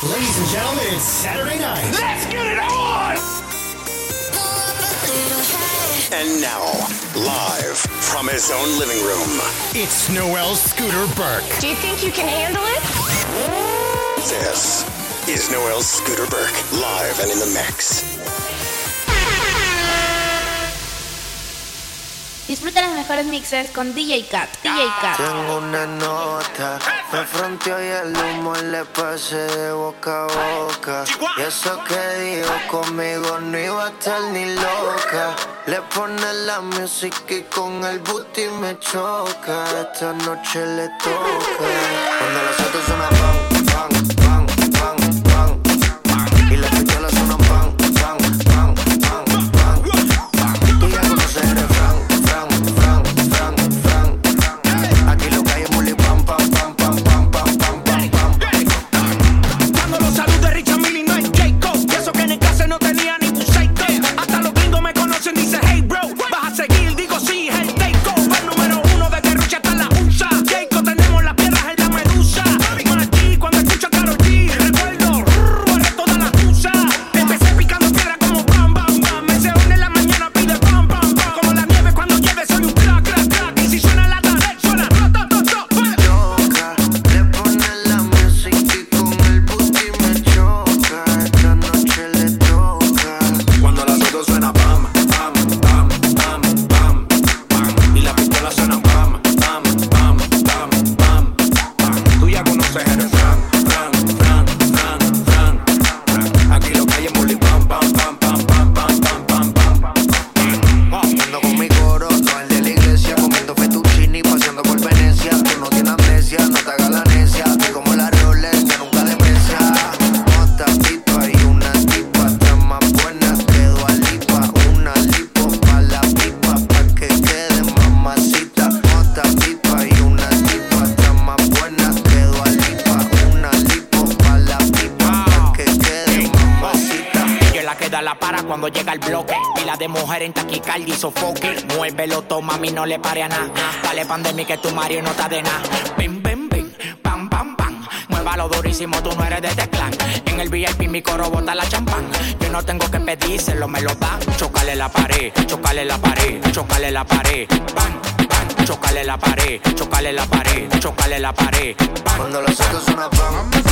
Ladies and gentlemen, it's Saturday night. Let's get it on! And now, live from his own living room, it's Noel Scooter Burke. Do you think you can handle it? This is Noel Scooter Burke, live and in the mix. Disfruta los mejores mixes con DJ Cat. DJ Cat. Tengo una nota, me fronteo y el humo le pasé de boca a boca. Y eso que dijo conmigo no iba a estar ni loca. Le pone la música y con el booty me choca. Esta noche le toca. Cuando las otras son mami no le pare a nada. Dale pan de mí que tu Mario no está de nada. Bim, bim, bim, pam, pam, pam. Muévalo durísimo, tú no eres de este teclán. En el VIP mi coro bota la champán. Yo no tengo que pedírselo, me lo da. Chocale la pared, chocale la pared, chocale la pared. Bam, bam, chocale la pared, chocale la pared, chocale la pared. Bam, Cuando los actos son a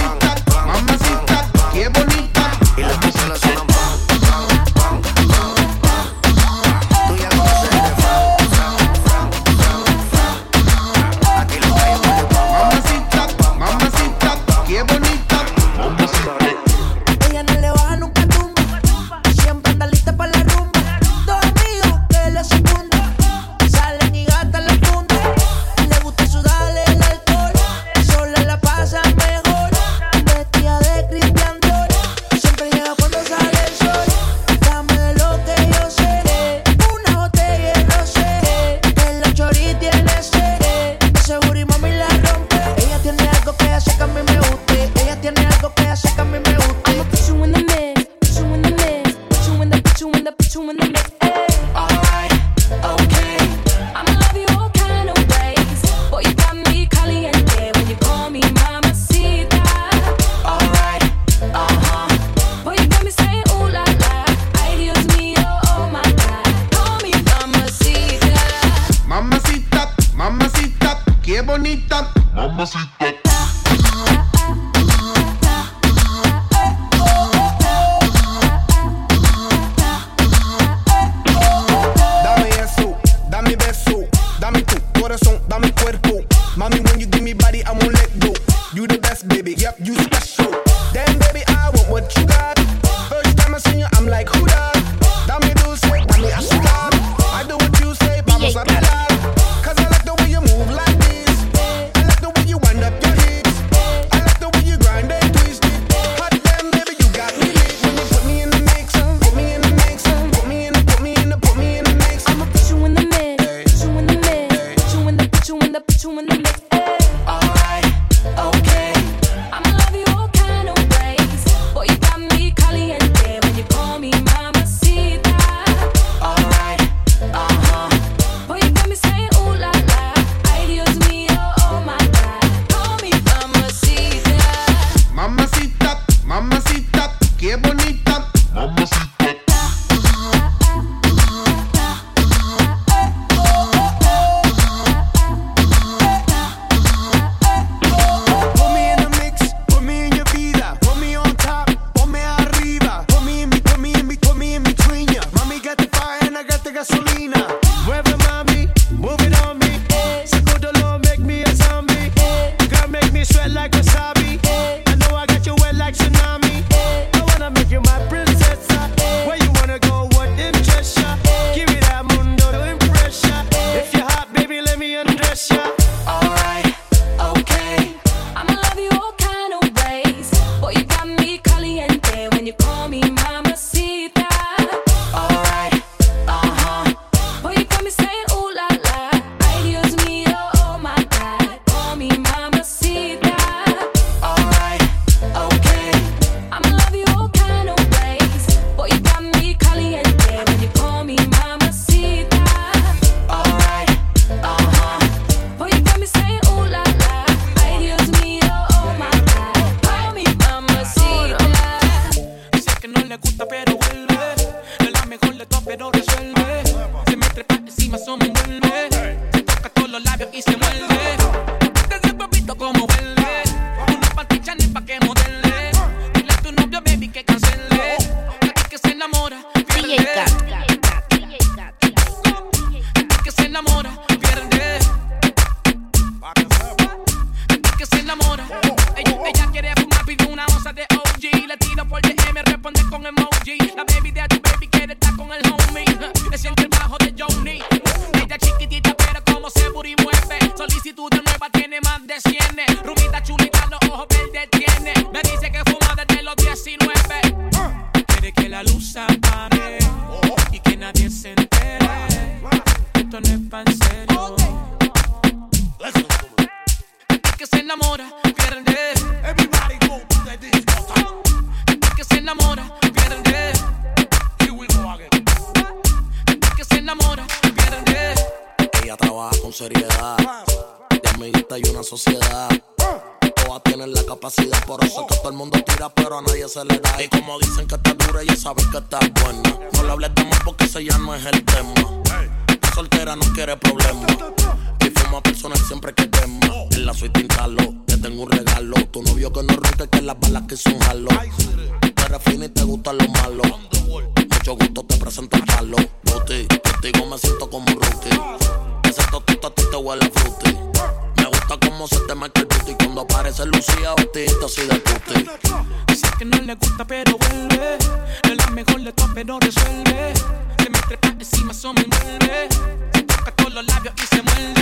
y se muerde.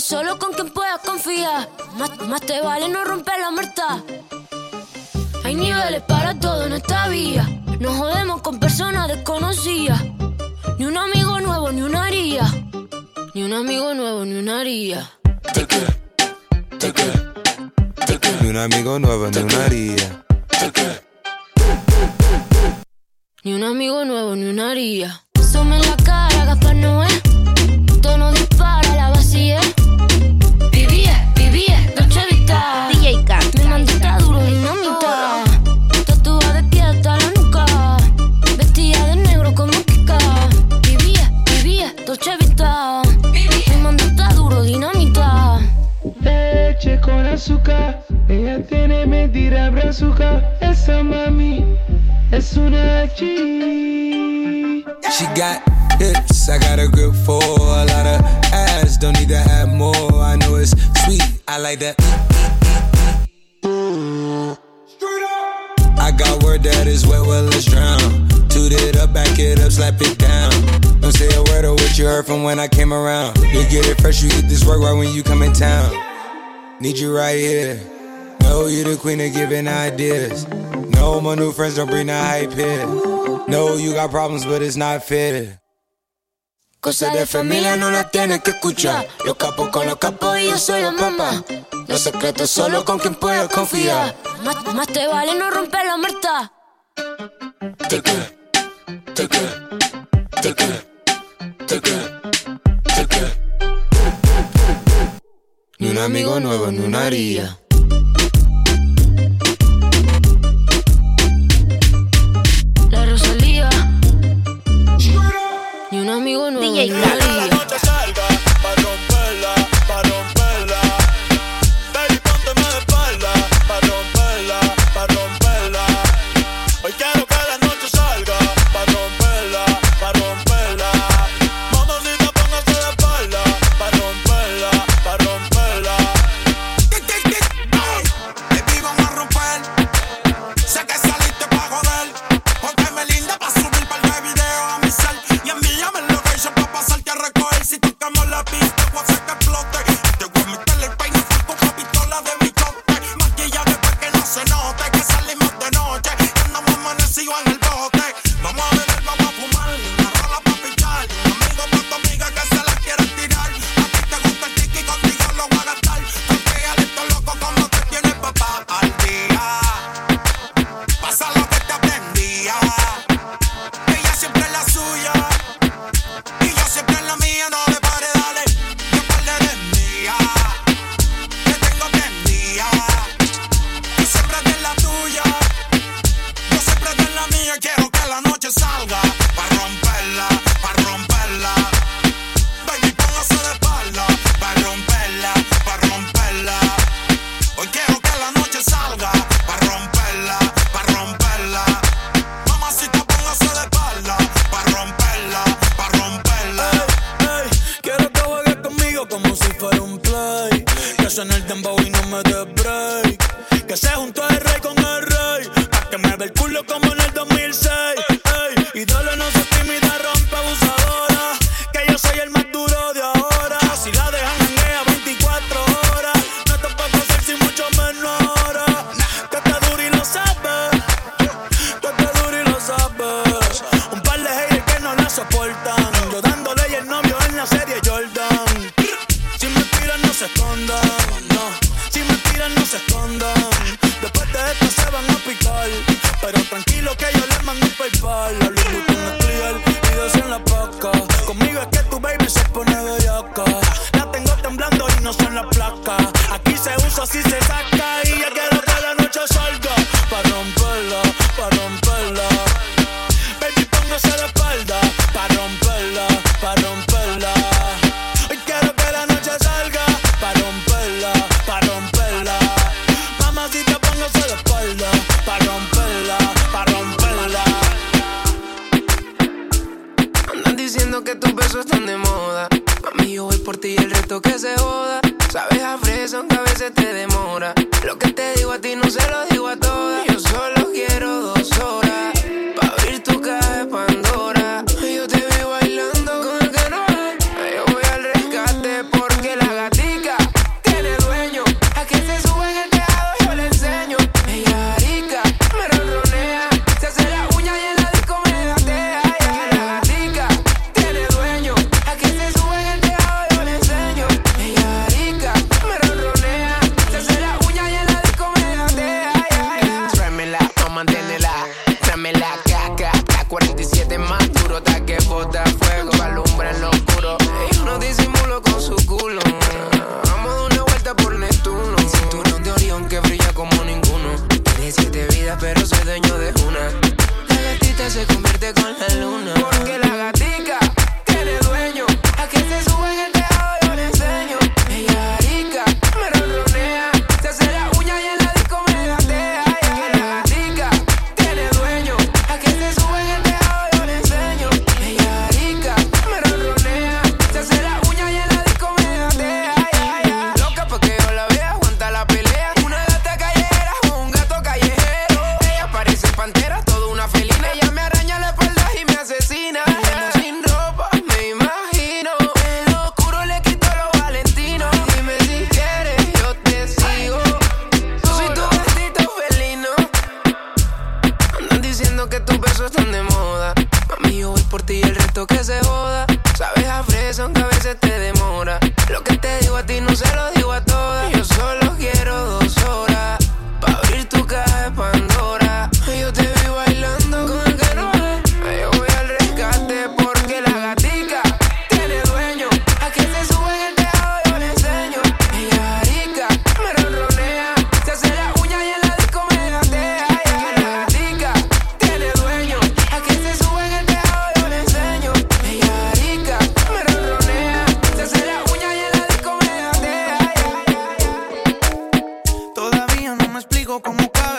solo con quien puedas confiar. Más, más te vale no romper Need you right here. Know you the queen of giving ideas. No, my new friends don't bring the hype here. No, you got problems, but it's not fair. Cosas de familia no las tienes que escuchar. Los capos con los capos y yo soy la mamá. Los secretos solo con quien puedes confiar. Más, más te vale no romper la muerta. Te que, te que. un amigo nuevo en una haría. La Rosalía. Y un amigo nuevo DJ en una haría.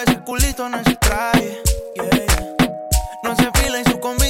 ese culito no se trae. Yeah. No se fila y su comida.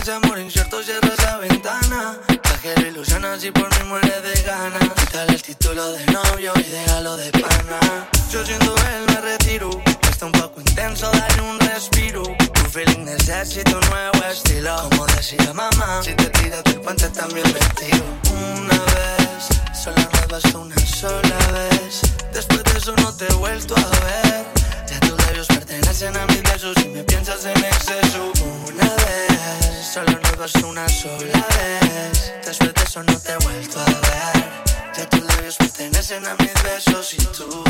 ese amor incierto cierra esa ventana. Pajero ilusiona si por mí mueres de ganas. Dale el título de novio y déjalo de pana. Yo siendo él me retiro. Está un poco intenso, dale un respiro. Tu feeling necesita un nuevo estilo. Como decía mamá, si te tiras del puente también vestido. Una vez, solo me basta una sola vez. Después de eso no te he vuelto a ver. Ya tus labios pertenecen a mis besos y me piensas en exceso. Una vez, solo nos vas una sola vez. Después de eso no te he vuelto a ver. Ya tus labios pertenecen a mis besos y tú.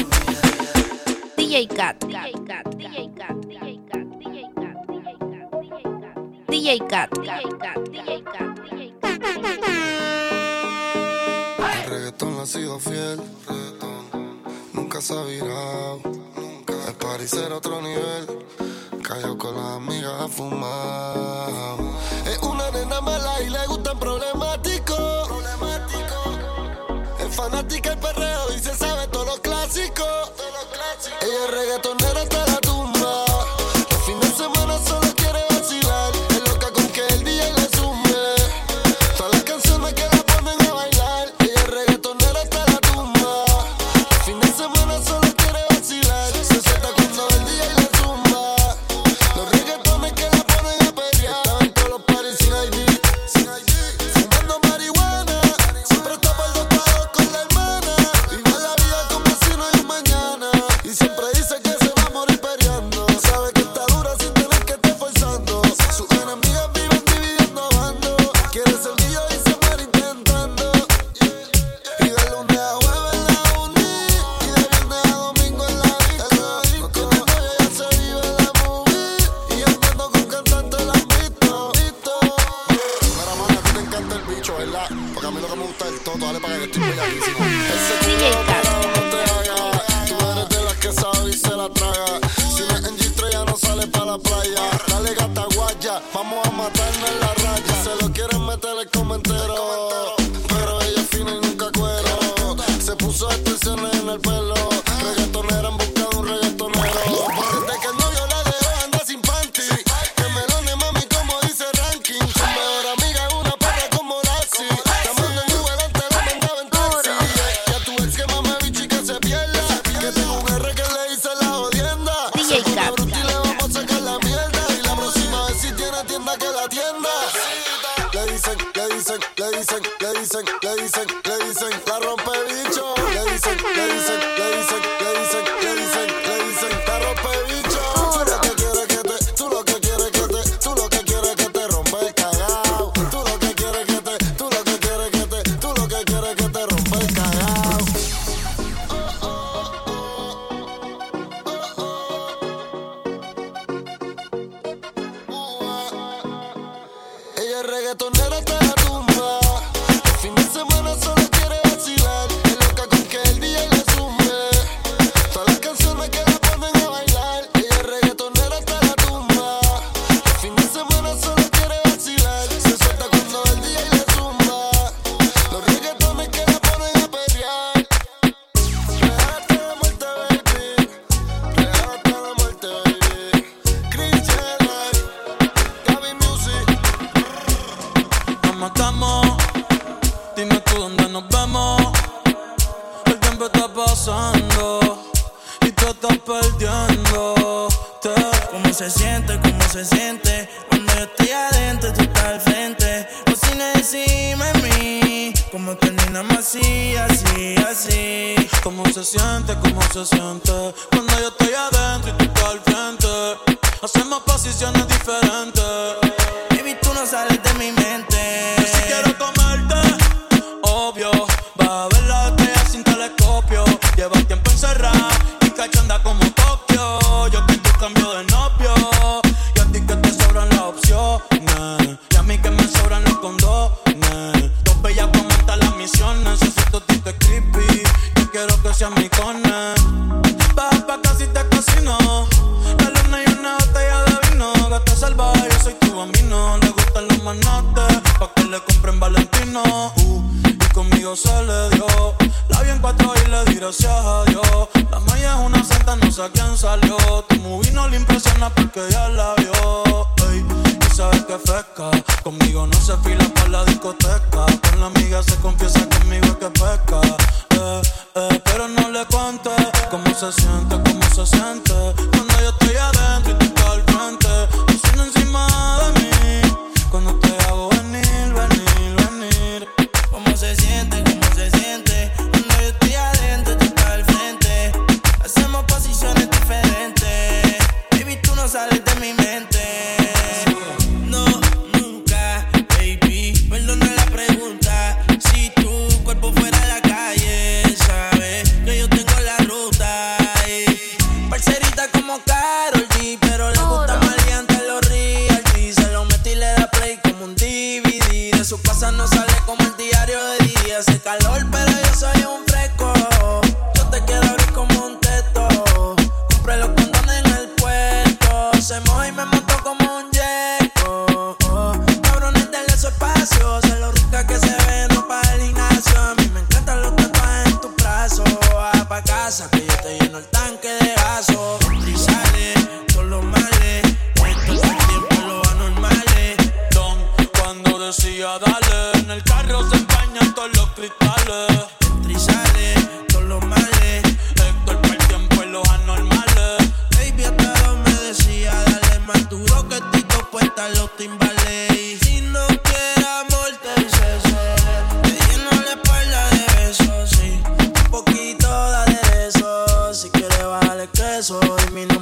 DJ Cat, DJ Cat, DJ Cat, DJ Cat, DJ Cat, DJ Cat, DJ Cat, DJ Cat, DJ Cat. Reggaetón ha sido fiel, reggaetón, nunca se ha virado party será otro nivel. Cayó con las amigas a fumar. Es una nena mala y le gustan problemáticos. Problemático. Es fanática el perreo y se sabe todos los clásicos. Todos los clásicos. Ella es reggaeton reggaetonera te Tu movie no le impresiona porque ya la vio. Ey, y sabes que fresca. Conmigo no se fila para la discoteca. Con la amiga se confiesa conmigo es que pesca. Eh, eh, pero no le cuente cómo se siente, cómo se siente. Cuando yo estoy adentro y tú estás al frente. Haciendo encima de mí. Cuando te hago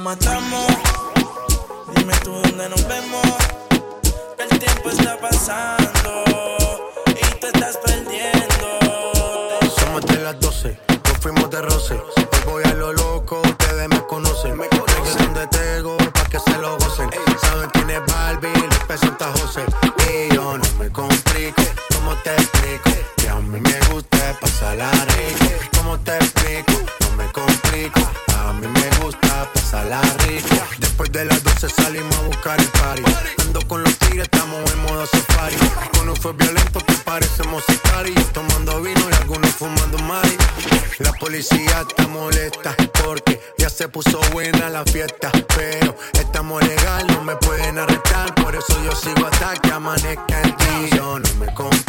matamos. Dime tú dónde nos vemos. El tiempo está pasando. Y tú estás perdiendo. Somos de las 12, nos fuimos de roce. Hoy voy a lo loco, ustedes me conocen. Me conocen de Tego, pa' que se lo gocen. Saben quién es Barbie, les presenta José. Y yo no me complico, ¿cómo te explico? Que a mí me gusta pasarla rico. ¿Cómo te explico? No me complico, a mí me gusta pasarla rico. Después de las 12 salimos a buscar el party. Ando con los tigres, estamos en modo safari. Con un fue violento que parecemos sicarios. Tomando vino y algunos fumando mari. La policía está molesta porque ya se puso buena la fiesta. Pero estamos legal, no me pueden arrestar. Por eso yo sigo hasta que amanezca en ti. Yo no me complico,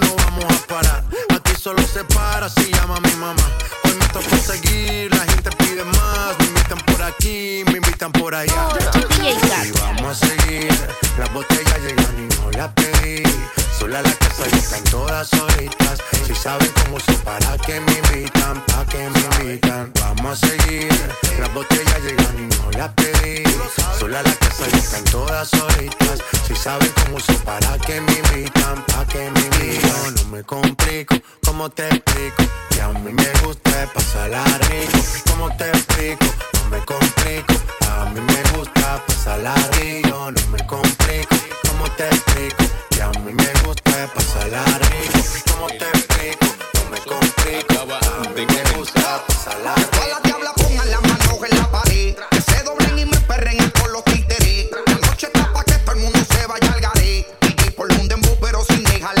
no vamos a parar. Aquí solo se para si llama mi mamá. Hoy me toca seguir, la gente pide más. Me invitan por aquí, me invitan por allá. Y vamos a seguir. Las botellas llegan y no las pedí. Sola la casa y están todas solitas. Si saben cómo uso para que me invitan, pa' que me invitan. Vamos a seguir. Las botellas llegan y no las pedí. Sola la casa y están todas solitas. Si saben cómo uso para que me invitan, pa' que me invitan. No me complico, ¿cómo te explico? Que a mí me gusta pasarla rico. ¿Cómo te explico? Me complico. A mí me gusta pasarla rico. No me complico, ¿cómo te explico? Que a mí me gusta pasarla rico. ¿Cómo te explico? No me complico. A mí me gusta la pasa Que todas las diablas pongan las manos en la. Que se doblen y me perren con los por un dembow, pero sin dejarla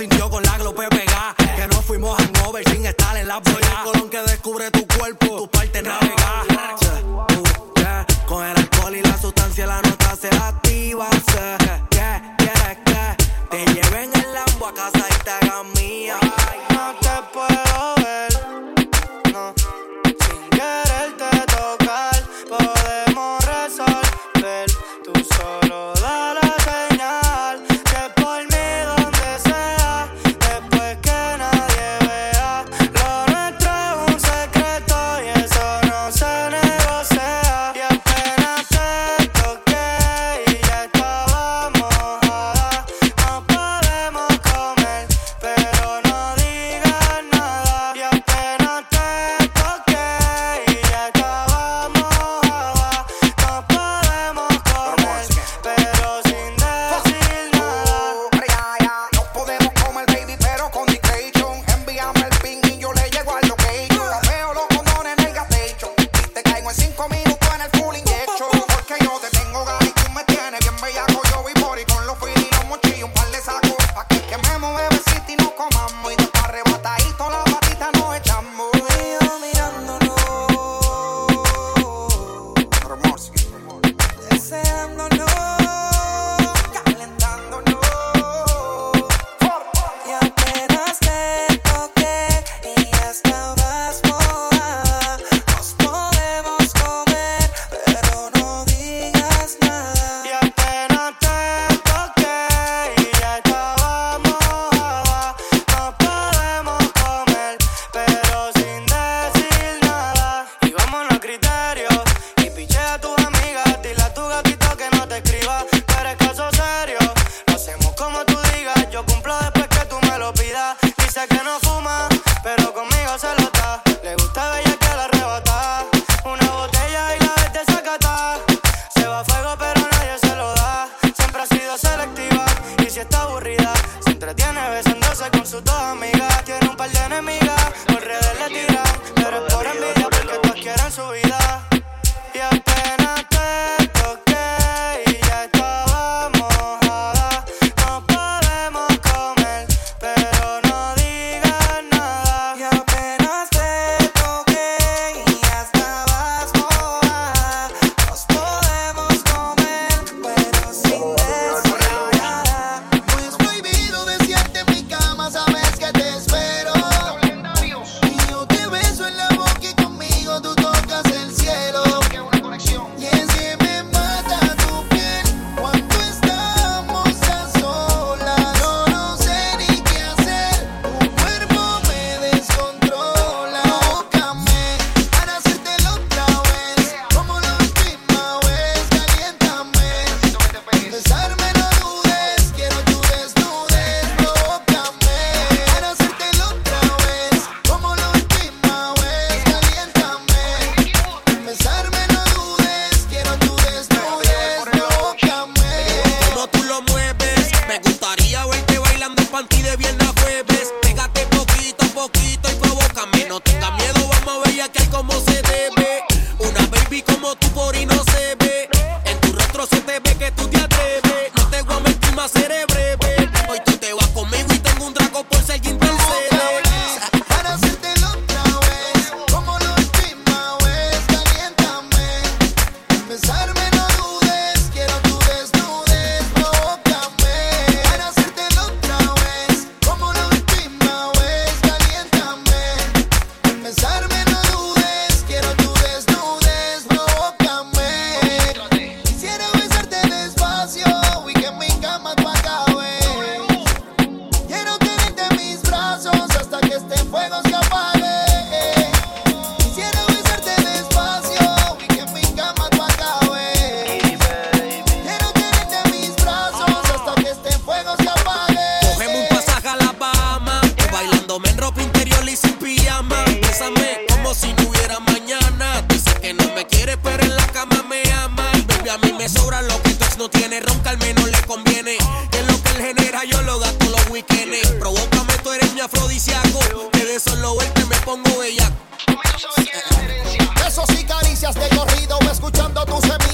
sintió con la glope Caricias de corrido, escuchando tus gemidos,